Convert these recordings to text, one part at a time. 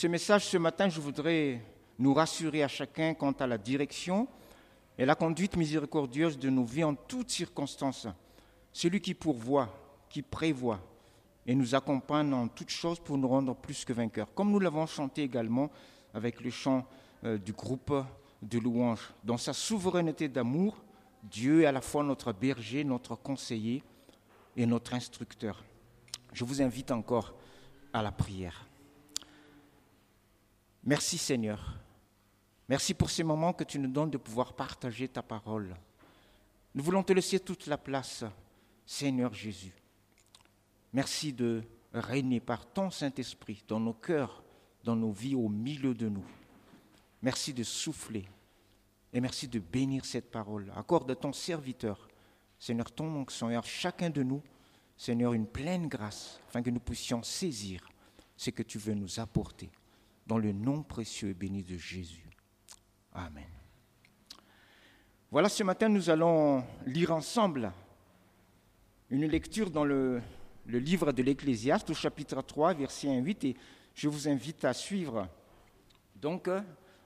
Ce message ce matin, je voudrais nous rassurer à chacun quant à la direction et la conduite miséricordieuse de nos vies en toutes circonstances. Celui qui pourvoit, qui prévoit et nous accompagne en toutes choses pour nous rendre plus que vainqueurs. Comme nous l'avons chanté également avec le chant euh, du groupe de louanges. Dans sa souveraineté d'amour, Dieu est à la fois notre berger, notre conseiller et notre instructeur. Je vous invite encore à la prière. Merci Seigneur. Merci pour ces moments que tu nous donnes de pouvoir partager ta parole. Nous voulons te laisser toute la place, Seigneur Jésus. Merci de régner par ton Saint-Esprit dans nos cœurs, dans nos vies, au milieu de nous. Merci de souffler et merci de bénir cette parole. Accorde à ton serviteur, Seigneur, ton onction chacun de nous, Seigneur, une pleine grâce afin que nous puissions saisir ce que tu veux nous apporter. Dans le nom précieux et béni de Jésus. Amen. Voilà, ce matin, nous allons lire ensemble une lecture dans le, livre de l'Ecclésiaste au chapitre 3, verset 1 8, et je vous invite à suivre donc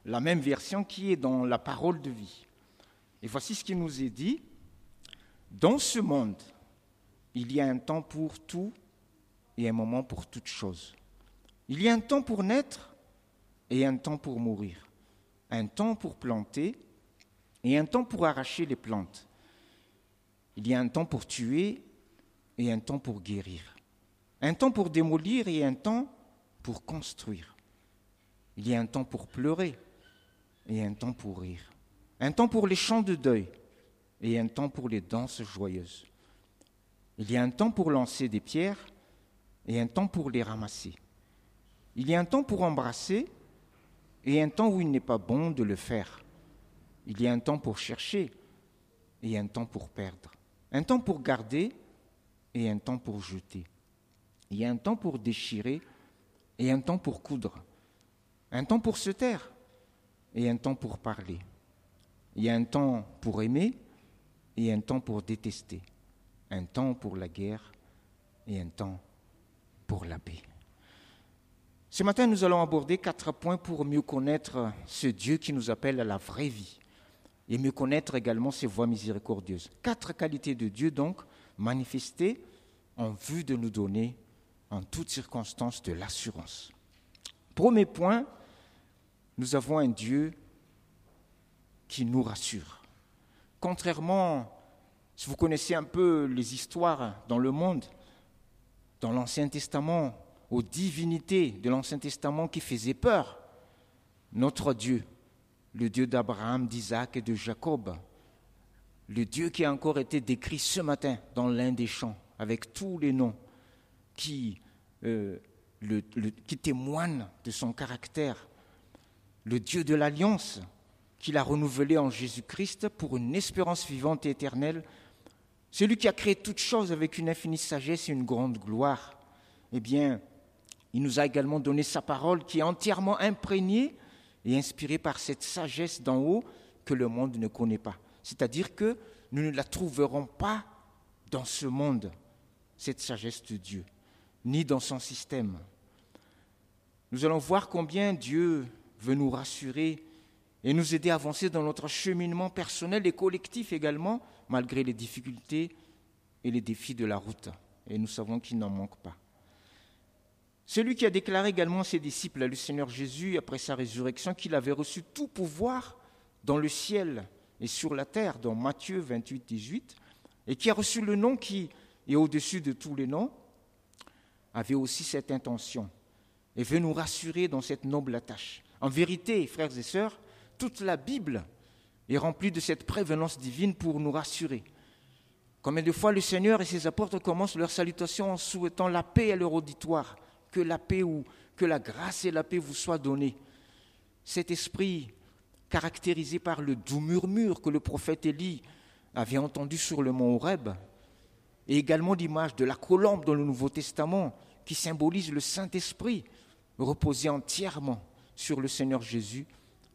la même version qui est dans la parole de vie. Et voici ce qui nous est dit. Dans ce monde, il y a un temps pour tout et un moment pour toute chose. Il y a un temps pour naître et un temps pour mourir. Un temps pour planter et un temps pour arracher les plantes. Il y a un temps pour tuer et un temps pour guérir. Un temps pour démolir et un temps pour construire. Il y a un temps pour pleurer et un temps pour rire. Un temps pour les chants de deuil et un temps pour les danses joyeuses. Il y a un temps pour lancer des pierres et un temps pour les ramasser. Il y a un temps pour embrasser et un temps où il n'est pas bon de le faire. Il y a un temps pour chercher et un temps pour perdre. Un temps pour garder et un temps pour jeter. Il y a un temps pour déchirer et un temps pour coudre. Un temps pour se taire et un temps pour parler. Il y a un temps pour aimer et un temps pour détester. Un temps pour la guerre et un temps pour la paix. Ce matin, nous allons aborder quatre points pour mieux connaître ce Dieu qui nous appelle à la vraie vie et mieux connaître également ses voies miséricordieuses. Quatre qualités de Dieu, donc, manifestées en vue de nous donner en toutes circonstances de l'assurance. Premier point, nous avons un Dieu qui nous rassure. Contrairement, si vous connaissez un peu les histoires dans le monde, dans l'Ancien Testament, aux divinités de l'Ancien Testament qui faisaient peur, notre Dieu, le Dieu d'Abraham, d'Isaac et de Jacob, le Dieu qui a encore été décrit ce matin dans l'un des chants, avec tous les noms qui, euh, qui témoignent de son caractère, le Dieu de l'Alliance qu'il a renouvelé en Jésus-Christ pour une espérance vivante et éternelle, celui qui a créé toutes choses avec une infinie sagesse et une grande gloire, eh bien, il nous a également donné sa parole qui est entièrement imprégnée et inspirée par cette sagesse d'en haut que le monde ne connaît pas. C'est-à-dire que nous ne la trouverons pas dans ce monde, cette sagesse de Dieu, ni dans son système. Nous allons voir combien Dieu veut nous rassurer et nous aider à avancer dans notre cheminement personnel et collectif également, malgré les difficultés et les défis de la route. Et nous savons qu'il n'en manque pas. Celui qui a déclaré également ses disciples, à le Seigneur Jésus, après sa résurrection, qu'il avait reçu tout pouvoir dans le ciel et sur la terre, dans Matthieu 28, 18, et qui a reçu le nom qui est au-dessus de tous les noms, avait aussi cette intention et veut nous rassurer dans cette noble tâche. En vérité, frères et sœurs, toute la Bible est remplie de cette prévenance divine pour nous rassurer. Combien de fois le Seigneur et ses apôtres commencent leur salutation en souhaitant la paix à leur auditoire, que la paix ou que la grâce et la paix vous soient données. Cet esprit caractérisé par le doux murmure que le prophète Élie avait entendu sur le mont Horeb, et également l'image de la colombe dans le Nouveau Testament qui symbolise le Saint-Esprit reposé entièrement sur le Seigneur Jésus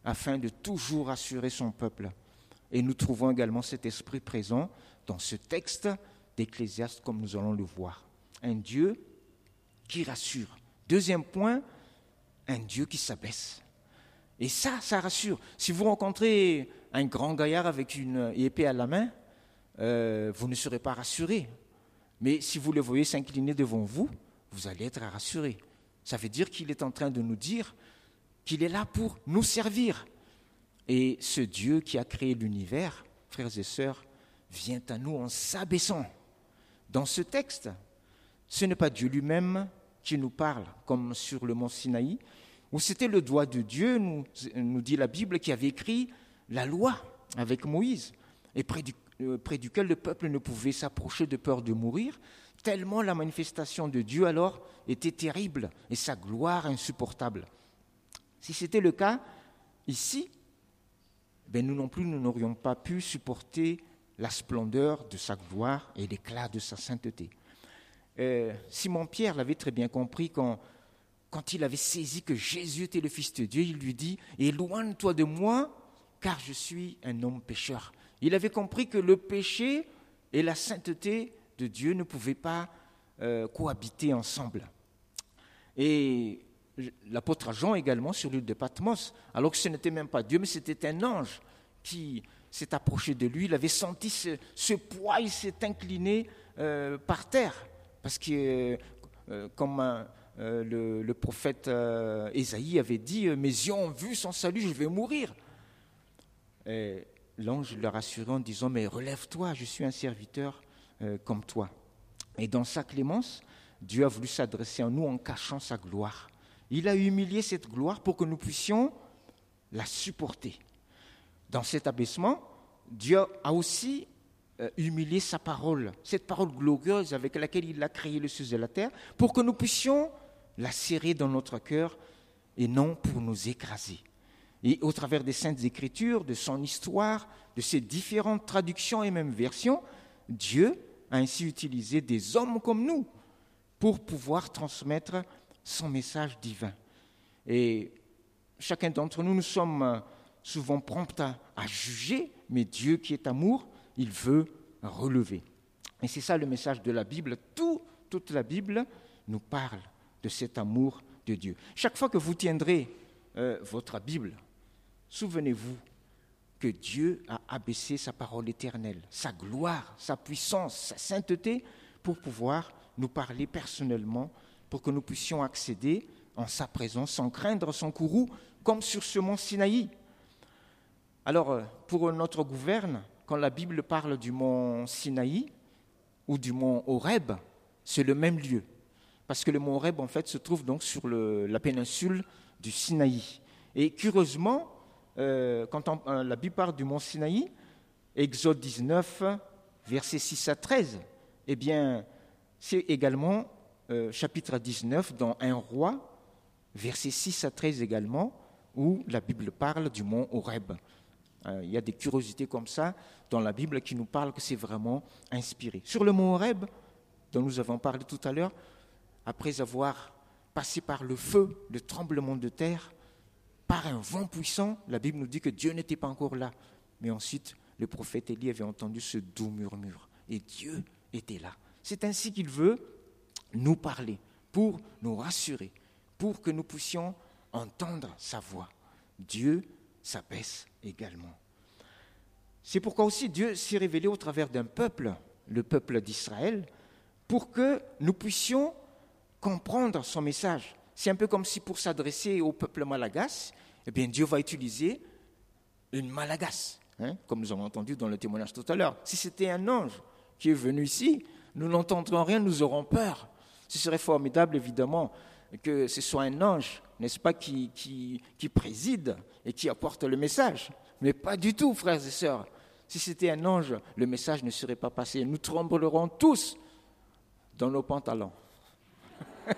afin de toujours assurer son peuple. Et nous trouvons également cet esprit présent dans ce texte d'Ecclésiaste comme nous allons le voir. Un Dieu qui rassure. Deuxième point, un Dieu qui s'abaisse. Et ça, ça rassure. Si vous rencontrez un grand gaillard avec une épée à la main, euh, vous ne serez pas rassuré. Mais si vous le voyez s'incliner devant vous, vous allez être rassuré. Ça veut dire qu'il est en train de nous dire qu'il est là pour nous servir. Et ce Dieu qui a créé l'univers, frères et sœurs, vient à nous en s'abaissant. Dans ce texte, ce n'est pas Dieu lui-même qui nous parle, comme sur le mont Sinaï, où c'était le doigt de Dieu, nous, dit la Bible, qui avait écrit la loi avec Moïse, et près, euh, près duquel le peuple ne pouvait s'approcher de peur de mourir, tellement la manifestation de Dieu alors était terrible et sa gloire insupportable. Si c'était le cas ici, ben nous non plus, nous n'aurions pas pu supporter la splendeur de sa gloire et l'éclat de sa sainteté. Euh, Simon-Pierre l'avait très bien compris quand, il avait saisi que Jésus était le Fils de Dieu, il lui dit, Éloigne-toi de moi, car je suis un homme pécheur. Il avait compris que le péché et la sainteté de Dieu ne pouvaient pas euh, cohabiter ensemble. Et l'apôtre Jean également sur l'île de Patmos, alors que ce n'était même pas Dieu, mais c'était un ange qui s'est approché de lui, il avait senti ce, poids, il s'est incliné euh, par terre, parce que, euh, comme le, prophète Ésaïe avait dit, mes yeux ont vu son salut, je vais mourir. L'ange le rassurait en disant, mais relève-toi, je suis un serviteur comme toi. Et dans sa clémence, Dieu a voulu s'adresser à nous en cachant sa gloire. Il a humilié cette gloire pour que nous puissions la supporter. Dans cet abaissement, Dieu a aussi euh, humilié sa parole, cette parole glorieuse avec laquelle il a créé le ciel et la terre, pour que nous puissions la serrer dans notre cœur et non pour nous écraser. Et au travers des saintes écritures, de son histoire, de ses différentes traductions et même versions, Dieu a ainsi utilisé des hommes comme nous pour pouvoir transmettre son message divin. Et chacun d'entre nous, nous sommes souvent prompts à, juger, mais Dieu qui est amour, il veut relever. Et c'est ça le message de la Bible. Tout, toute la Bible nous parle de cet amour de Dieu. Chaque fois que vous tiendrez euh, votre Bible, souvenez-vous que Dieu a abaissé sa parole éternelle, sa gloire, sa puissance, sa sainteté, pour pouvoir nous parler personnellement, pour que nous puissions accéder en sa présence sans craindre son courroux, comme sur ce mont Sinaï. Alors, euh, pour notre gouverne, quand la Bible parle du mont Sinaï ou du mont Horeb, c'est le même lieu. Parce que le mont Horeb, en fait, se trouve donc sur la péninsule du Sinaï. Et curieusement, euh, quand euh, la Bible parle du mont Sinaï, Exode 19, versets 6 à 13, eh bien, c'est également euh, chapitre 19 dans Un roi, versets 6 à 13 également, où la Bible parle du mont Horeb. Il y a des curiosités comme ça dans la Bible qui nous parlent que c'est vraiment inspiré. Sur le mont Horeb, dont nous avons parlé tout à l'heure, après avoir passé par le feu, le tremblement de terre, par un vent puissant, la Bible nous dit que Dieu n'était pas encore là. Mais ensuite, le prophète Élie avait entendu ce doux murmure. Et Dieu était là. C'est ainsi qu'il veut nous parler, pour nous rassurer, pour que nous puissions entendre sa voix. Dieu s'abaisse également. C'est pourquoi aussi Dieu s'est révélé au travers d'un peuple, le peuple d'Israël, pour que nous puissions comprendre son message. C'est un peu comme si pour s'adresser au peuple malagasy, eh bien Dieu va utiliser une malagasse, hein, comme nous avons entendu dans le témoignage tout à l'heure. Si c'était un ange qui est venu ici, nous n'entendrons rien, nous aurons peur. Ce serait formidable, évidemment, que ce soit un ange, n'est-ce pas, qui, qui, qui, préside et qui apporte le message. Mais pas du tout, frères et sœurs. Si c'était un ange, le message ne serait pas passé. Nous tremblerons tous dans nos pantalons.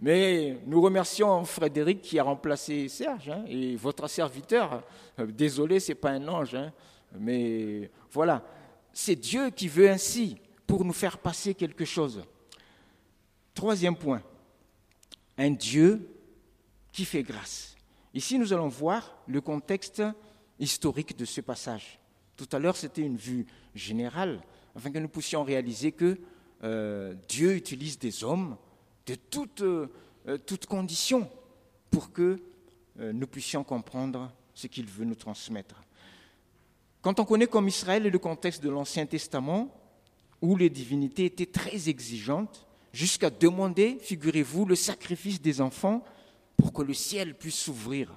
Mais nous remercions Frédéric qui a remplacé Serge hein, et votre serviteur. Désolé, ce n'est pas un ange, hein, mais voilà. C'est Dieu qui veut ainsi pour nous faire passer quelque chose. Troisième point, un Dieu qui fait grâce. Ici, nous allons voir le contexte historique de ce passage. Tout à l'heure, c'était une vue générale, afin que nous puissions réaliser que euh, Dieu utilise des hommes de toute, euh, toute condition pour que euh, nous puissions comprendre ce qu'il veut nous transmettre. Quand on connaît comme Israël le contexte de l'Ancien Testament, où les divinités étaient très exigeantes, jusqu'à demander, figurez-vous, le sacrifice des enfants pour que le ciel puisse s'ouvrir,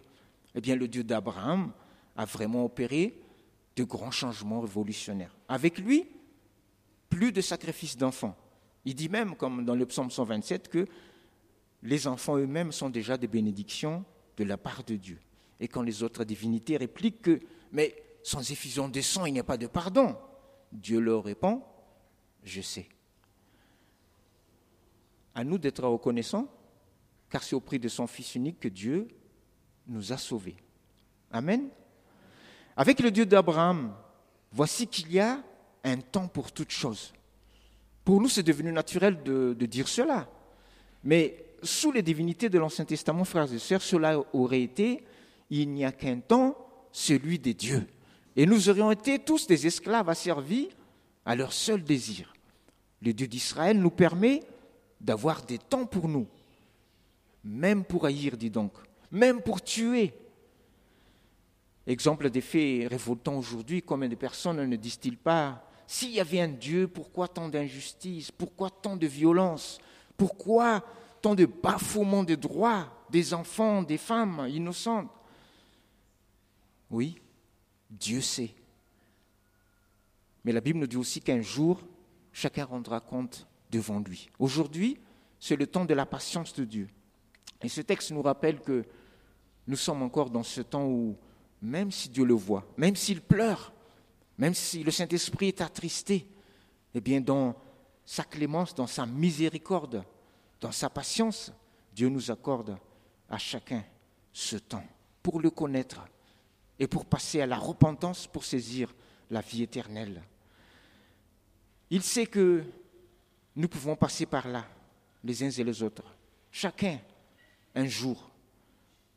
eh bien le Dieu d'Abraham a vraiment opéré de grands changements révolutionnaires. Avec lui, plus de sacrifices d'enfants. Il dit même, comme dans le psaume 127, que les enfants eux-mêmes sont déjà des bénédictions de la part de Dieu. Et quand les autres divinités répliquent que, mais sans effusion de sang, il n'y a pas de pardon, Dieu leur répond, je sais. À nous d'être reconnaissants, car c'est au prix de son Fils unique que Dieu nous a sauvés. Amen. Avec le Dieu d'Abraham, voici qu'il y a un temps pour toutes choses. Pour nous, c'est devenu naturel de, de, dire cela. Mais sous les divinités de l'Ancien Testament, frères et sœurs, cela aurait été, il n'y a qu'un temps, celui des dieux. Et nous aurions été tous des esclaves asservis à leur seul désir. Le Dieu d'Israël nous permet d'avoir des temps pour nous, même pour haïr, dis donc, même pour tuer. Exemple des faits révoltants aujourd'hui, combien de personnes ne disent-ils pas s'il y avait un Dieu, pourquoi tant d'injustice Pourquoi tant de violence Pourquoi tant de bafouements des droits des enfants, des femmes innocentes? Oui, Dieu sait. Mais la Bible nous dit aussi qu'un jour, chacun rendra compte devant lui. Aujourd'hui, c'est le temps de la patience de Dieu. Et ce texte nous rappelle que nous sommes encore dans ce temps où, même si Dieu le voit, même s'il pleure, même si le Saint-Esprit est attristé, eh bien, dans sa clémence, dans sa miséricorde, dans sa patience, Dieu nous accorde à chacun ce temps pour le connaître et pour passer à la repentance, pour saisir la vie éternelle. Il sait que nous pouvons passer par là, les uns et les autres. Chacun, un jour.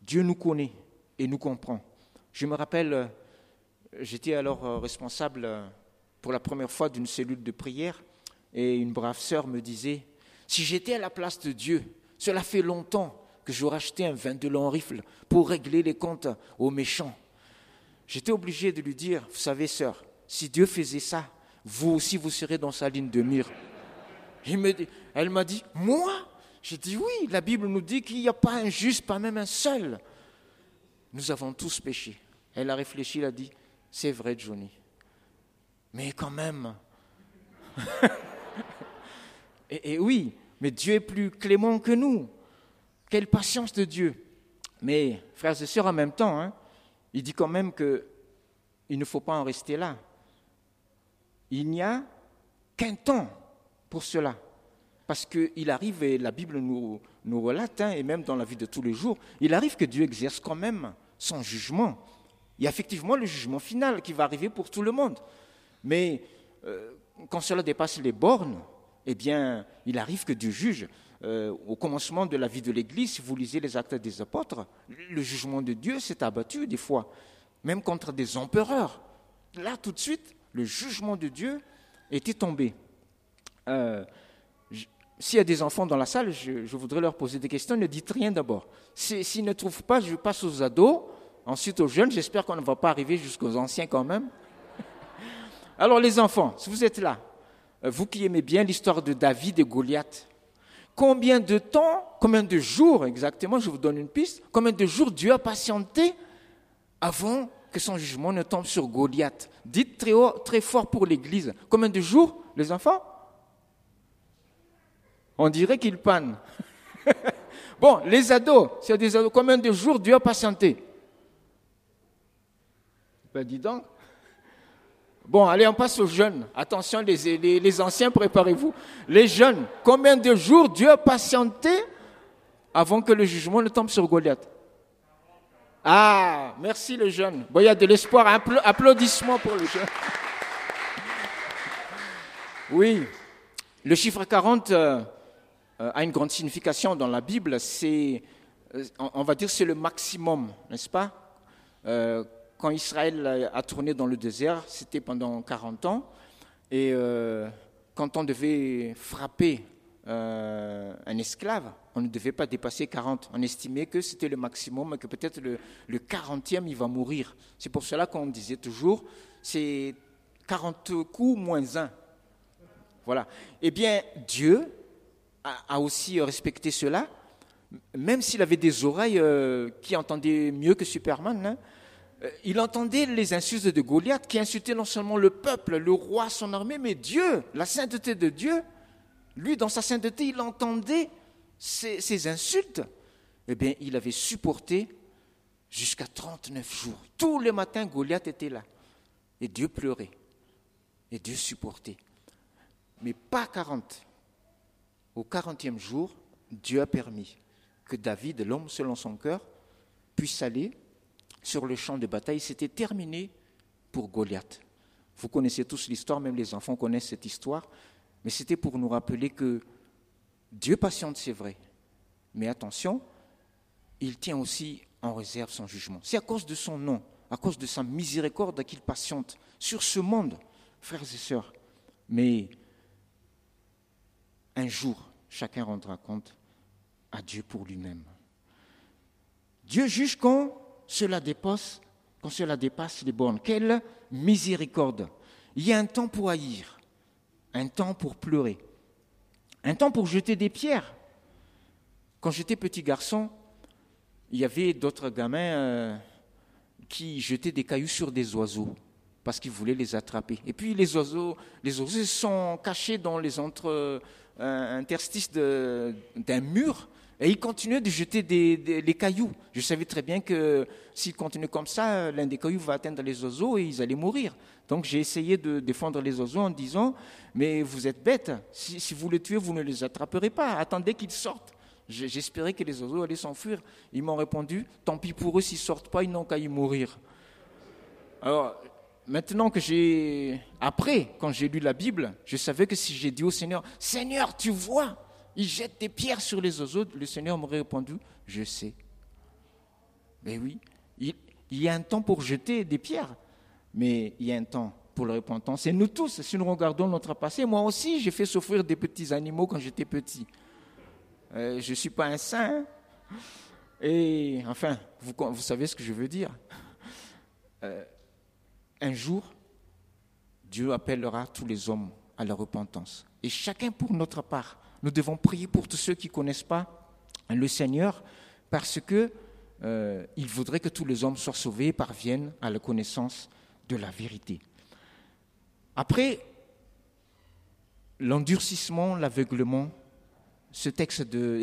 Dieu nous connaît et nous comprend. Je me rappelle, j'étais alors euh, responsable euh, pour la première fois d'une cellule de prière et une brave sœur me disait, si j'étais à la place de Dieu, cela fait longtemps que j'aurais acheté un vin de long rifle pour régler les comptes aux méchants. J'étais obligé de lui dire, vous savez sœur, si Dieu faisait ça, vous aussi vous serez dans sa ligne de mire. elle m'a dit, moi? J'ai dit oui, la Bible nous dit qu'il n'y a pas un juste, pas même un seul. Nous avons tous péché. Elle a réfléchi, elle a dit, c'est vrai Johnny. Mais quand même. et, oui, mais Dieu est plus clément que nous. Quelle patience de Dieu. Mais, frères et sœurs, en même temps, hein, il dit quand même qu'il ne faut pas en rester là. Il n'y a qu'un temps pour cela. Parce qu'il arrive, et la Bible nous, nous relate, hein, et même dans la vie de tous les jours, il arrive que Dieu exerce quand même son jugement. Il y a effectivement le jugement final qui va arriver pour tout le monde. Mais euh, quand cela dépasse les bornes, eh bien, il arrive que Dieu juge. Euh, au commencement de la vie de l'Église, si vous lisez les actes des apôtres, le jugement de Dieu s'est abattu des fois, même contre des empereurs. Là, tout de suite, le jugement de Dieu était tombé. Euh, s'il y a des enfants dans la salle, je, voudrais leur poser des questions. Ne dites rien d'abord. S'ils ne trouvent pas, je passe aux ados, ensuite aux jeunes. J'espère qu'on ne va pas arriver jusqu'aux anciens quand même. Alors les enfants, si vous êtes là, euh, vous qui aimez bien l'histoire de David et Goliath, combien de temps, combien de jours exactement, je vous donne une piste, combien de jours Dieu a patienté avant que son jugement ne tombe sur Goliath? Dites très, haut, très fort pour l'Église. Combien de jours, les enfants? On dirait qu'ils pannent. bon, les ados, c'est des ados, combien de jours Dieu a patienté Ben dis donc. Bon, allez, on passe aux jeunes. Attention, les, les, les anciens, préparez-vous. Les jeunes, combien de jours Dieu a patienté avant que le jugement ne tombe sur Goliath ah, merci le jeune. Bon, il y a de l'espoir. Applaudissements pour le jeune. Oui, le chiffre 40 euh, euh, a une grande signification dans la Bible. C'est, euh, on va dire, c'est le maximum, n'est-ce pas? Quand Israël a tourné dans le désert, c'était pendant 40 ans. Et quand on devait frapper un esclave, on ne devait pas dépasser 40. On estimait que c'était le maximum, que peut-être le, le 40e, il va mourir. C'est pour cela qu'on disait toujours, c'est 40 coups moins 1. Voilà. Eh bien, Dieu a, aussi respecté cela, même s'il avait des oreilles euh, qui entendaient mieux que Superman. Hein. Euh, il entendait les insultes de Goliath qui insultait non seulement le peuple, le roi, son armée, mais Dieu, la sainteté de Dieu. Lui, dans sa sainteté, il entendait ces, insultes. Eh bien, il avait supporté jusqu'à 39 jours. Tous les matins, Goliath était là. Et Dieu pleurait. Et Dieu supportait. Mais pas 40. Au 40e jour, Dieu a permis que David, l'homme selon son cœur, puisse aller sur le champ de bataille. C'était terminé pour Goliath. Vous connaissez tous l'histoire, même les enfants connaissent cette histoire, mais c'était pour nous rappeler que Dieu patiente, c'est vrai, mais attention, il tient aussi en réserve son jugement. C'est à cause de son nom, à cause de sa miséricorde qu'il patiente sur ce monde, frères et sœurs. Mais un jour, chacun rendra compte à Dieu pour lui-même. Dieu juge quand cela dépasse, quand cela dépasse les bornes. Quelle miséricorde. Il y a un temps pour haïr, un temps pour pleurer, un temps pour jeter des pierres. Quand j'étais petit garçon, il y avait d'autres gamins euh, qui jetaient des cailloux sur des oiseaux parce qu'ils voulaient les attraper. Et puis les oiseaux, les oiseaux sont cachés dans les entre, euh, interstices d'un mur et ils continuaient de jeter des, les cailloux. Je savais très bien que s'ils continuaient comme ça, l'un des cailloux va atteindre les oiseaux et ils allaient mourir. Donc j'ai essayé de défendre les oiseaux en disant, mais vous êtes bêtes, si, vous les tuez, vous ne les attraperez pas, attendez qu'ils sortent. J'espérais que les oiseaux allaient s'enfuir. Ils m'ont répondu, tant pis pour eux, s'ils sortent pas, ils n'ont qu'à y mourir. Alors, maintenant que j'ai... Après, quand j'ai lu la Bible, je savais que si j'ai dit au Seigneur, Seigneur, tu vois, ils jettent des pierres sur les oiseaux, le Seigneur m'aurait répondu, je sais. Mais oui, il, y a un temps pour jeter des pierres, mais il y a un temps pour la repentance. Et nous tous, si nous regardons notre passé, moi aussi, j'ai fait souffrir des petits animaux quand j'étais petit. Euh, je ne suis pas un saint. Et enfin, vous, vous, savez ce que je veux dire. Euh, un jour, Dieu appellera tous les hommes à la repentance. Et chacun pour notre part, nous devons prier pour tous ceux qui ne connaissent pas le Seigneur, parce que euh, voudrait que tous les hommes soient sauvés et parviennent à la connaissance de la vérité. Après l'endurcissement, l'aveuglement, ce texte de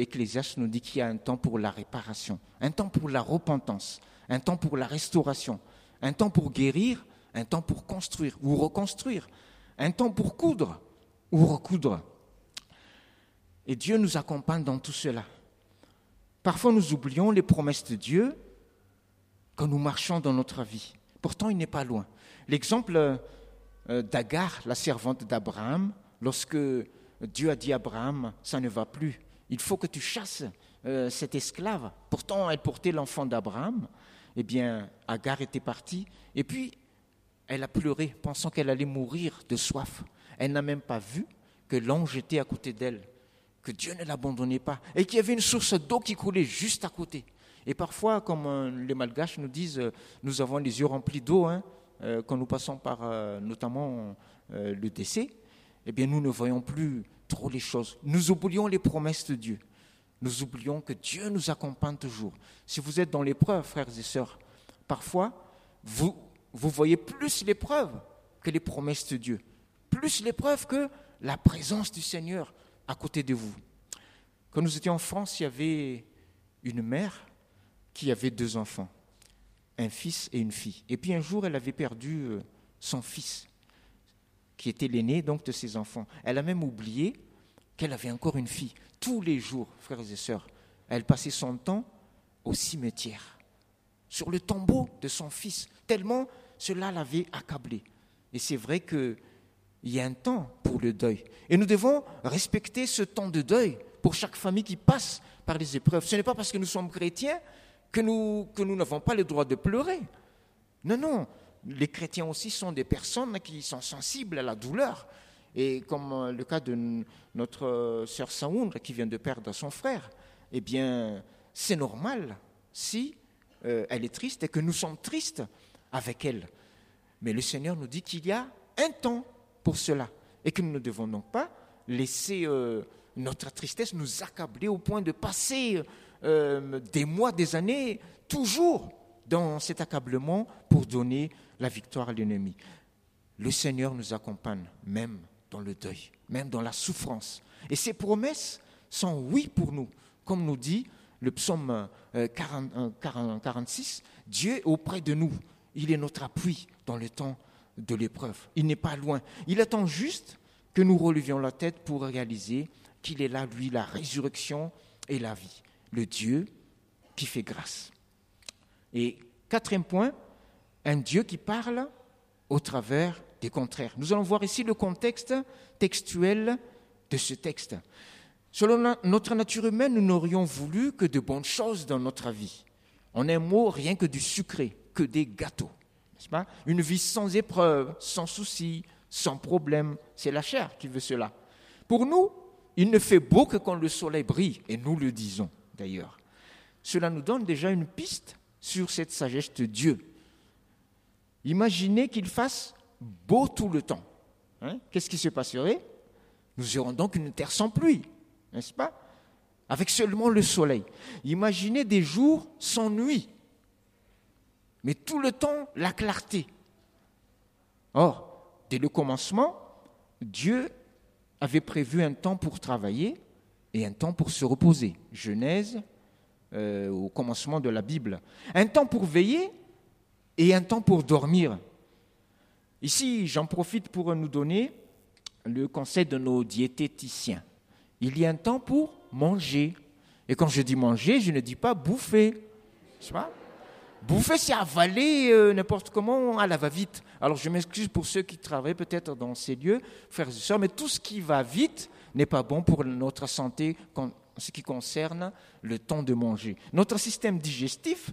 nous dit qu'il y a un temps pour la réparation, un temps pour la repentance, un temps pour la restauration, un temps pour guérir, un temps pour construire ou reconstruire, un temps pour coudre ou recoudre. Et Dieu nous accompagne dans tout cela. Parfois, nous oublions les promesses de Dieu quand nous marchons dans notre vie. Pourtant, il n'est pas loin. L'exemple euh, d'Agar, la servante d'Abraham, lorsque Dieu a dit à Abraham, ça ne va plus, il faut que tu chasses euh, cette esclave. Pourtant, elle portait l'enfant d'Abraham. Eh bien, Agar était partie. Et puis, elle a pleuré, pensant qu'elle allait mourir de soif. Elle n'a même pas vu que l'ange était à côté d'elle que Dieu ne l'abandonnait pas et qu'il y avait une source d'eau qui coulait juste à côté. Et parfois, comme euh, les Malgaches nous disent, euh, nous avons les yeux remplis d'eau hein, euh, quand nous passons par notamment le décès, eh bien nous ne voyons plus trop les choses. Nous oublions les promesses de Dieu. Nous oublions que Dieu nous accompagne toujours. Si vous êtes dans l'épreuve, frères et sœurs, parfois, vous, vous voyez plus l'épreuve que les promesses de Dieu. Plus l'épreuve que la présence du Seigneur à côté de vous. Quand nous étions en France, il y avait une mère qui avait deux enfants, un fils et une fille. Et puis un jour, elle avait perdu euh, son fils, qui était l'aîné donc de ses enfants. Elle a même oublié qu'elle avait encore une fille. Tous les jours, frères et sœurs, elle passait son temps au cimetière, sur le tombeau de son fils, tellement cela l'avait accablée. Et c'est vrai que il y a un temps pour le deuil. Et nous devons respecter ce temps de deuil pour chaque famille qui passe par les épreuves. Ce n'est pas parce que nous sommes chrétiens que nous que n'avons pas le droit de pleurer. Non, non. Les chrétiens aussi sont des personnes qui sont sensibles à la douleur. Et comme le cas de notre sœur Saoundre qui vient de perdre son frère, eh bien, c'est normal si euh, elle est triste et que nous sommes tristes avec elle. Mais le Seigneur nous dit qu'il y a un temps pour cela et que nous ne devons donc pas laisser euh, notre tristesse nous accabler au point de passer euh, des mois, des années, toujours dans cet accablement pour donner la victoire à l'ennemi. Le Seigneur nous accompagne même dans le deuil, même dans la souffrance. Et ses promesses sont oui pour nous, comme nous dit le psaume 46, euh, Dieu est auprès de nous. Il est notre appui dans le temps de l'épreuve. Il n'est pas loin. Il attend juste que nous relevions la tête pour réaliser qu'il est là, lui, la résurrection et la vie. Le Dieu qui fait grâce. Et quatrième point, un Dieu qui parle au travers des contraires. Nous allons voir ici le contexte textuel de ce texte. Selon notre nature humaine, nous n'aurions voulu que de bonnes choses dans notre vie. En un mot, rien que du sucré, que des gâteaux. Pas? Une vie sans épreuve, sans soucis, sans problème. C'est la chair qui veut cela. Pour nous, il ne fait beau que quand le soleil brille, et nous le disons d'ailleurs. Cela nous donne déjà une piste sur cette sagesse de Dieu. Imaginez qu'il fasse beau tout le temps. Hein? Qu'est-ce qui se passerait? Nous aurons donc une terre sans pluie n'est-ce pas? Avec seulement le soleil. Imaginez des jours sans nuit, mais tout le temps la clarté. Or, dès le commencement, Dieu avait prévu un temps pour travailler et un temps pour se reposer. Genèse, euh, au commencement de la Bible. Un temps pour veiller et un temps pour dormir. Ici, j'en profite pour nous donner le conseil de nos diététiciens il y a un temps pour manger. Et quand je dis manger, je ne dis pas bouffer. Bouffer, c'est avaler euh, n'importe comment à la va-vite. Alors je m'excuse pour ceux qui travaillent peut-être dans ces lieux, frères et sœurs, mais tout ce qui va vite n'est pas bon pour notre santé en ce qui concerne le temps de manger. Notre système digestif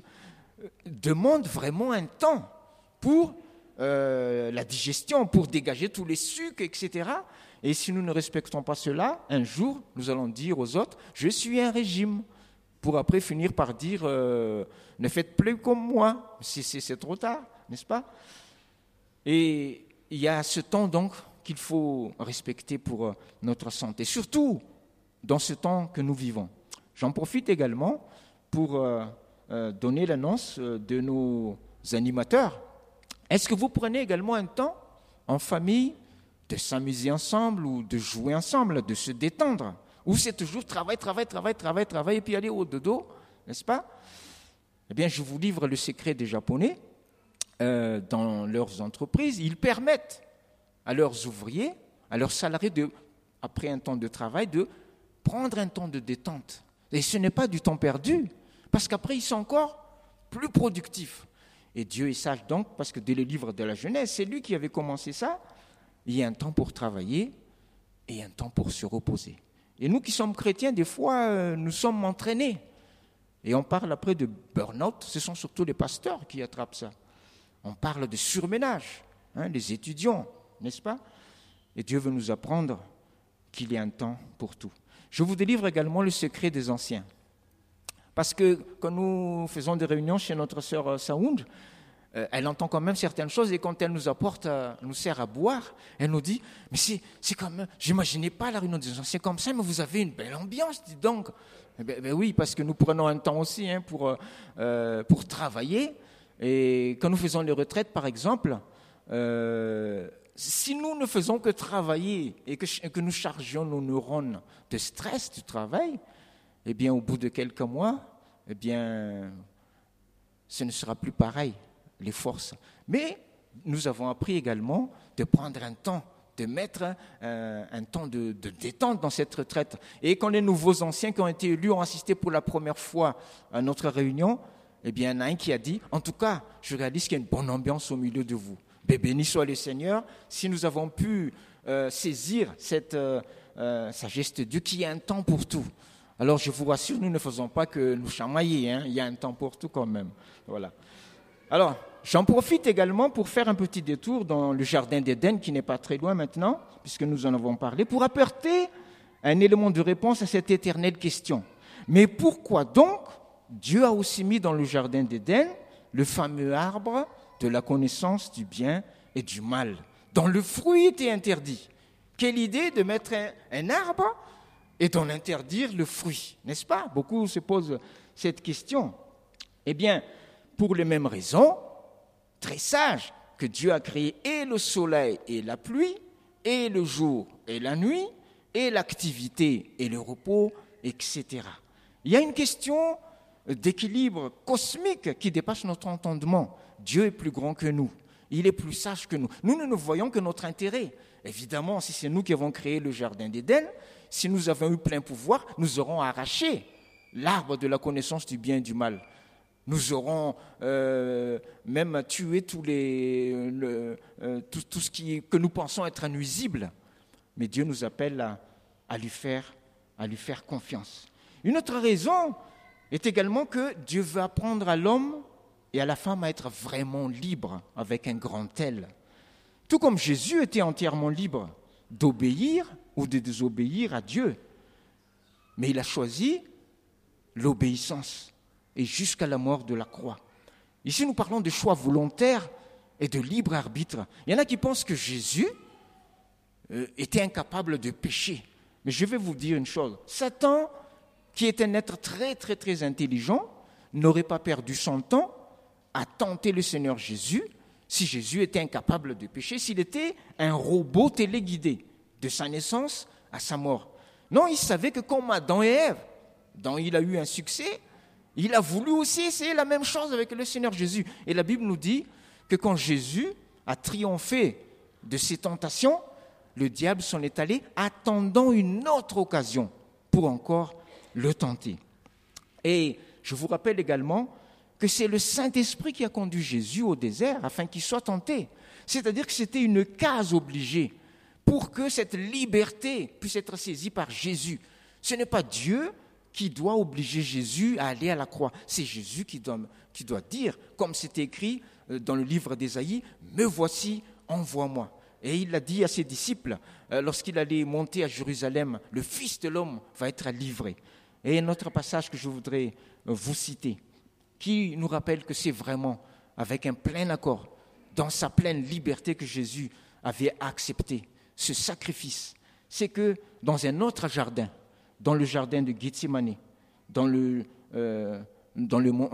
euh, demande vraiment un temps pour euh, la digestion, pour dégager tous les sucres, etc. Et si nous ne respectons pas cela, un jour, nous allons dire aux autres, je suis un régime, pour après finir par dire, euh, ne faites plus comme moi, c'est trop tard, n'est-ce pas? Et il y a ce temps donc qu'il faut respecter pour euh, notre santé, surtout dans ce temps que nous vivons. J'en profite également pour euh, donner l'annonce de nos animateurs. Est-ce que vous prenez également un temps en famille de s'amuser ensemble ou de jouer ensemble, de se détendre? Ou c'est toujours travail, travail, travail, travail, travail, et puis aller au dodo, n'est-ce pas? Eh bien, je vous livre le secret des Japonais. Euh, dans leurs entreprises, ils permettent à leurs ouvriers, à leurs salariés, de, après un temps de travail, de prendre un temps de détente. Et ce n'est pas du temps perdu, parce qu'après, ils sont encore plus productifs. Et Dieu est sage donc, parce que dès le livre de la Genèse, c'est lui qui avait commencé ça il y a un temps pour travailler et un temps pour se reposer. Et nous qui sommes chrétiens, des fois, euh, nous sommes entraînés. Et on parle après de burn-out, ce sont surtout les pasteurs qui attrapent ça. On parle de surménage, hein, les étudiants, n'est-ce pas? Et Dieu veut nous apprendre qu'il y a un temps pour tout. Je vous délivre également le secret des anciens. Parce que quand nous faisons des réunions chez notre sœur euh, Saound, euh, elle entend quand même certaines choses et quand elle nous apporte, euh, nous sert à boire, elle nous dit, mais c'est, c'est quand j'imaginais pas la réunion des anciens comme ça, mais vous avez une belle ambiance, dis donc. Eh ben, ben oui, parce que nous prenons un temps aussi hein, pour, euh, pour travailler. Et quand nous faisons les retraites, par exemple, si nous ne faisons que travailler et que, que, nous chargions nos neurones de stress du travail, eh bien, au bout de quelques mois, eh bien, ce ne sera plus pareil les forces. Mais nous avons appris également de prendre un temps, de mettre euh, un, temps de, détente dans cette retraite. Et quand les nouveaux anciens qui ont été élus ont assisté pour la première fois à notre réunion, eh bien, il y en a un qui a dit, en tout cas, je réalise qu'il y a une bonne ambiance au milieu de vous. béni soit le Seigneur, si nous avons pu euh, saisir cette euh, sagesse de Dieu, qu'il y a un temps pour tout. Alors je vous rassure, nous ne faisons pas que nous chamailler, hein. il y a un temps pour tout quand même. Voilà. Alors, j'en profite également pour faire un petit détour dans le jardin d'Éden, qui n'est pas très loin maintenant, puisque nous en avons parlé, pour apporter un élément de réponse à cette éternelle question. Mais pourquoi donc Dieu a aussi mis dans le jardin d'Éden le fameux arbre de la connaissance du bien et du mal, dont le fruit était interdit. Quelle idée de mettre un, arbre et d'en interdire le fruit, n'est-ce pas? Beaucoup se posent cette question. Eh bien, pour les mêmes raisons, très sage, que Dieu a créé et le soleil et la pluie, et le jour et la nuit, et l'activité et le repos, etc. Il y a une question d'équilibre cosmique qui dépasse notre entendement. Dieu est plus grand que nous. Il est plus sage que nous. Nous, ne voyons que notre intérêt. Évidemment, si c'est nous qui avons créé le jardin d'Éden, si nous avons eu plein pouvoir, nous aurons arraché l'arbre de la connaissance du bien et du mal. Nous aurons euh, même tué tous euh, tout, ce qui, que nous pensons être nuisible. Mais Dieu nous appelle à, lui faire, à lui faire confiance. Une autre raison est également que Dieu veut apprendre à l'homme et à la femme à être vraiment libres avec un grand L. Tout comme Jésus était entièrement libre d'obéir ou de désobéir à Dieu. Mais il a choisi l'obéissance et jusqu'à la mort de la croix. Ici, nous parlons de choix volontaire et de libre arbitre. Il y en a qui pensent que Jésus euh, était incapable de pécher. Mais je vais vous dire une chose. Satan, qui est un être très, très, très intelligent, n'aurait pas perdu son temps à tenter le Seigneur Jésus si Jésus était incapable de pécher, s'il était un robot téléguidé de sa naissance à sa mort. Non, il savait que comme Adam et Ève, dont il a eu un succès, il a voulu aussi essayer la même chose avec le Seigneur Jésus. Et la Bible nous dit que quand Jésus a triomphé de ses tentations, le diable s'en est allé attendant une autre occasion pour encore le tenter. Et je vous rappelle également que c'est le Saint-Esprit qui a conduit Jésus au désert afin qu'il soit tenté. C'est-à-dire que c'était une case obligée pour que cette liberté puisse être saisie par Jésus. Ce n'est pas Dieu qui doit obliger Jésus à aller à la croix. C'est Jésus qui doit, dire, comme c'est écrit euh, dans le livre d'Ésaïe, Me voici, envoie-moi. Et il l'a dit à ses disciples euh, lorsqu'il allait monter à Jérusalem, le Fils de l'homme va être livré. Et un autre passage que je voudrais euh, vous citer, qui nous rappelle que c'est vraiment avec un plein accord, dans sa pleine liberté que Jésus avait accepté ce sacrifice. C'est que dans un autre jardin, dans le jardin de Gethsemane, euh,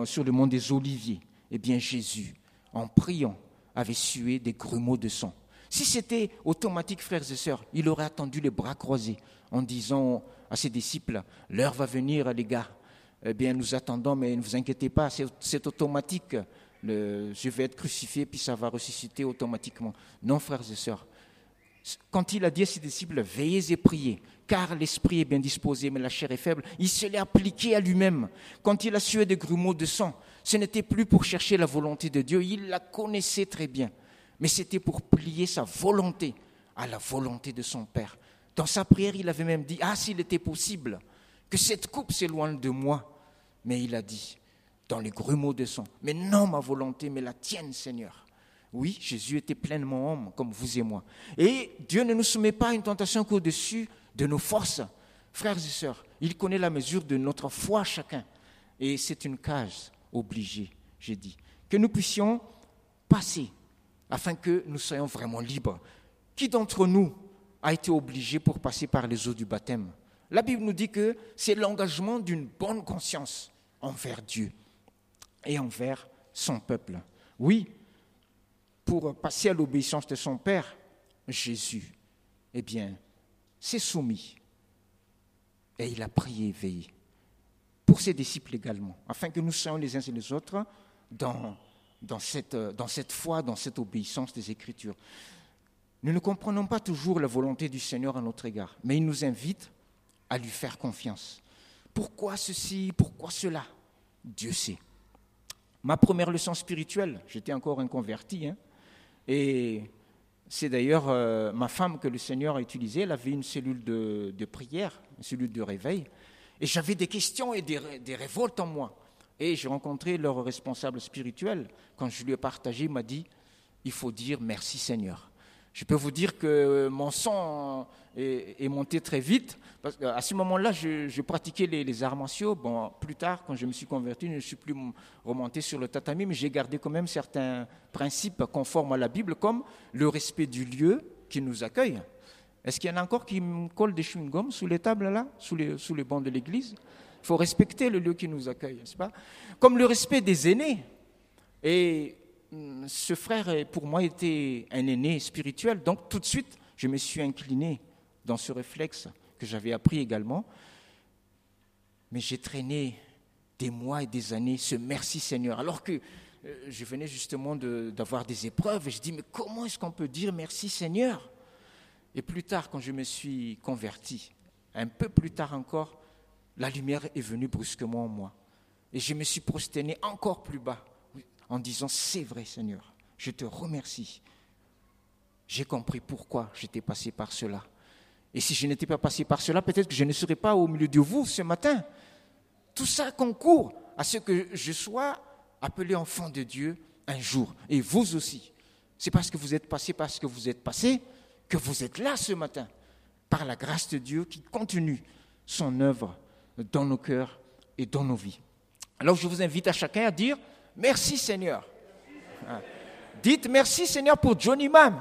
sur le mont des Oliviers, eh bien Jésus, en priant, avait sué des grumeaux de sang. Si c'était automatique, frères et sœurs, il aurait attendu les bras croisés en disant à ses disciples, l'heure va venir, les gars. Eh bien, nous attendons, mais ne vous inquiétez pas, c'est automatique. je vais être crucifié, puis ça va ressusciter automatiquement. Non, frères et sœurs. Quand il a dit à ses disciples, veillez et priez, car l'esprit est bien disposé, mais la chair est faible, il se l'est appliqué à lui-même. Quand il a sué des grumeaux de sang, ce n'était plus pour chercher la volonté de Dieu, il la connaissait très bien, mais c'était pour plier sa volonté à la volonté de son Père. Dans sa prière, il avait même dit, ah s'il était possible, que cette coupe s'éloigne de moi. Mais il a dit, dans les grumeaux de sang, mais non ma volonté, mais la tienne, Seigneur. Oui, Jésus était pleinement homme, comme vous et moi. Et Dieu ne nous soumet pas à une tentation qu'au-dessus de nos forces. Frères et sœurs, il connaît la mesure de notre foi chacun. Et c'est une case obligée, j'ai dit. Que nous puissions passer afin que nous soyons vraiment libres. Qui d'entre nous a été obligé pour passer par les eaux du baptême? La Bible nous dit que c'est l'engagement d'une bonne conscience envers Dieu et envers son peuple. Oui, pour passer à l'obéissance de son Père, Jésus, eh bien, s'est soumis et il a prié et veillé pour ses disciples également, afin que nous soyons les uns et les autres dans, dans, cette, foi, dans cette obéissance des Écritures. Nous ne comprenons pas toujours la volonté du Seigneur à notre égard, mais il nous invite à lui faire confiance. Pourquoi ceci? Pourquoi cela? Dieu sait. Ma première leçon spirituelle, j'étais encore un converti, hein, et c'est d'ailleurs euh, ma femme que le Seigneur a utilisée. Elle avait une cellule de, prière, une cellule de réveil. Et j'avais des questions et des, des, révoltes en moi. Et j'ai rencontré leur responsable spirituel. Quand je lui ai partagé, il m'a dit, il faut dire merci Seigneur. Je peux vous dire que mon sang est, monté très vite. Parce qu'à ce moment-là, je, pratiquais les, arts martiaux. Bon, plus tard, quand je me suis converti, je ne suis plus remonté sur le tatami, mais j'ai gardé quand même certains principes conformes à la Bible, comme le respect du lieu qui nous accueille. Est-ce qu'il y en a encore qui me collent des chewing-gums sous les tables là, sous les, sous les bancs de l'église? Il faut respecter le lieu qui nous accueille, n'est-ce pas? Comme le respect des aînés. Et ce frère, pour moi, était un aîné spirituel. Donc, tout de suite, je me suis incliné dans ce réflexe que j'avais appris également. Mais j'ai traîné des mois et des années ce merci Seigneur. Alors que euh, je venais justement d'avoir des épreuves et je dis, mais comment est-ce qu'on peut dire merci Seigneur? Et plus tard, quand je me suis converti, un peu plus tard encore, la lumière est venue brusquement en moi. Et je me suis prosterné encore plus bas en disant, c'est vrai Seigneur, je te remercie. J'ai compris pourquoi j'étais passé par cela. Et si je n'étais pas passé par cela, peut-être que je ne serais pas au milieu de vous ce matin. Tout ça concourt à ce que je sois appelé enfant de Dieu un jour. Et vous aussi. C'est parce que vous êtes passé, parce que vous êtes passé, que vous êtes là ce matin. Par la grâce de Dieu qui continue son œuvre dans nos cœurs et dans nos vies. Alors je vous invite à chacun à dire merci Seigneur. Hein. Dites merci Seigneur pour Johnny Mam.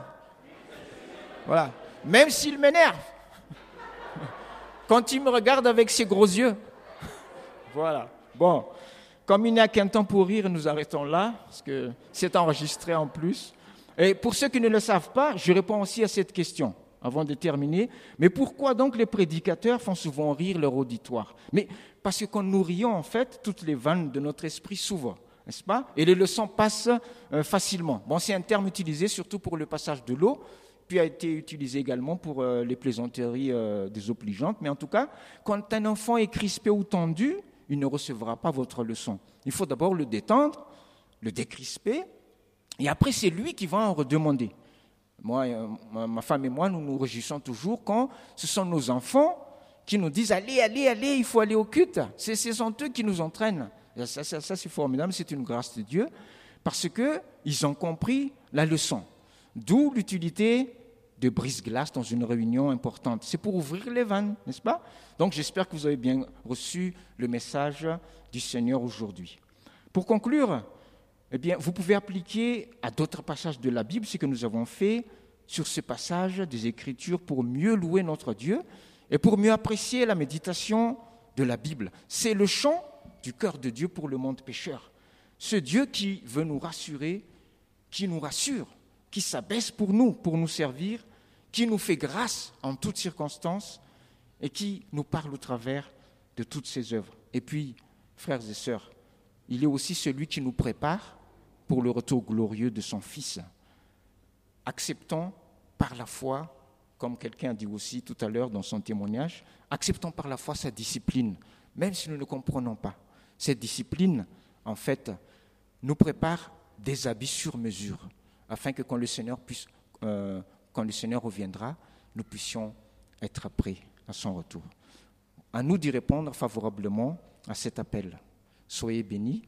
Voilà. Même s'il m'énerve. Quand il me regarde avec ses gros yeux. Voilà. Bon. Comme il n'y a qu'un temps pour rire, nous arrêtons là, parce que c'est enregistré en plus. Et pour ceux qui ne le savent pas, je réponds aussi à cette question avant de terminer. Mais pourquoi donc les prédicateurs font souvent rire leur auditoire? Mais parce que quand nous rions, en fait, toutes les vannes de notre esprit s'ouvrent, n'est-ce pas Et les leçons passent euh, facilement. Bon, c'est un terme utilisé surtout pour le passage de l'eau, puis a été utilisé également pour euh, les plaisanteries euh. Mais en tout cas, quand un enfant est crispé ou tendu, il ne recevra pas votre leçon. Il faut d'abord le détendre, le décrisper, et après c'est lui qui va en redemander. Moi, euh, ma femme et moi, nous nous réjouissons toujours quand ce sont nos enfants qui nous disent allez, allez, allez, il faut aller au culte. Ce sont eux qui nous entraînent. Ça, c'est formidable, c'est une grâce de Dieu, parce qu'ils ont compris la leçon. D'où l'utilité de brise-glace dans une réunion importante. C'est pour ouvrir les vannes, n'est-ce pas? Donc j'espère que vous avez bien reçu le message du Seigneur aujourd'hui. Pour conclure, eh bien, vous pouvez appliquer à d'autres passages de la Bible ce que nous avons fait sur ce passage des Écritures pour mieux louer notre Dieu et pour mieux apprécier la méditation de la Bible. C'est le chant du cœur de Dieu pour le monde pécheur. Ce Dieu qui veut nous rassurer, qui nous rassure, qui s'abaisse pour nous, pour nous servir qui nous fait grâce en toutes circonstances et qui nous parle au travers de toutes ses œuvres. Et puis, frères et sœurs, il est aussi celui qui nous prépare pour le retour glorieux de son Fils. Acceptons par la foi, comme quelqu'un a dit aussi tout à l'heure dans son témoignage, acceptons par la foi sa discipline, même si nous ne comprenons pas. Cette discipline, en fait, nous prépare des habits sur mesure, afin que quand le Seigneur puisse euh, quand le Seigneur reviendra, nous puissions être prêts à son retour. À nous d'y répondre favorablement à cet appel. Soyez bénis